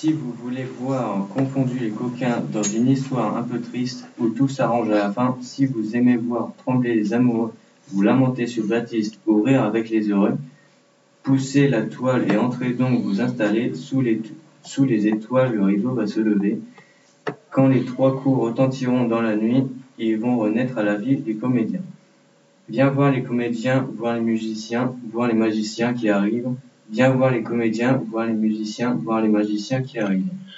Si vous voulez voir confondus les coquins dans une histoire un peu triste où tout s'arrange à la fin, si vous aimez voir trembler les amoureux, vous lamenter sur Baptiste ou rire avec les heureux, poussez la toile et entrez donc vous installer sous les, étoiles, le rideau va se lever. Quand les trois coups retentiront dans la nuit, ils vont renaître à la vie les comédiens. Viens voir les comédiens, voir les musiciens, voir les magiciens qui arrivent. Viens voir les comédiens, voir les musiciens, voir les magiciens qui arrivent.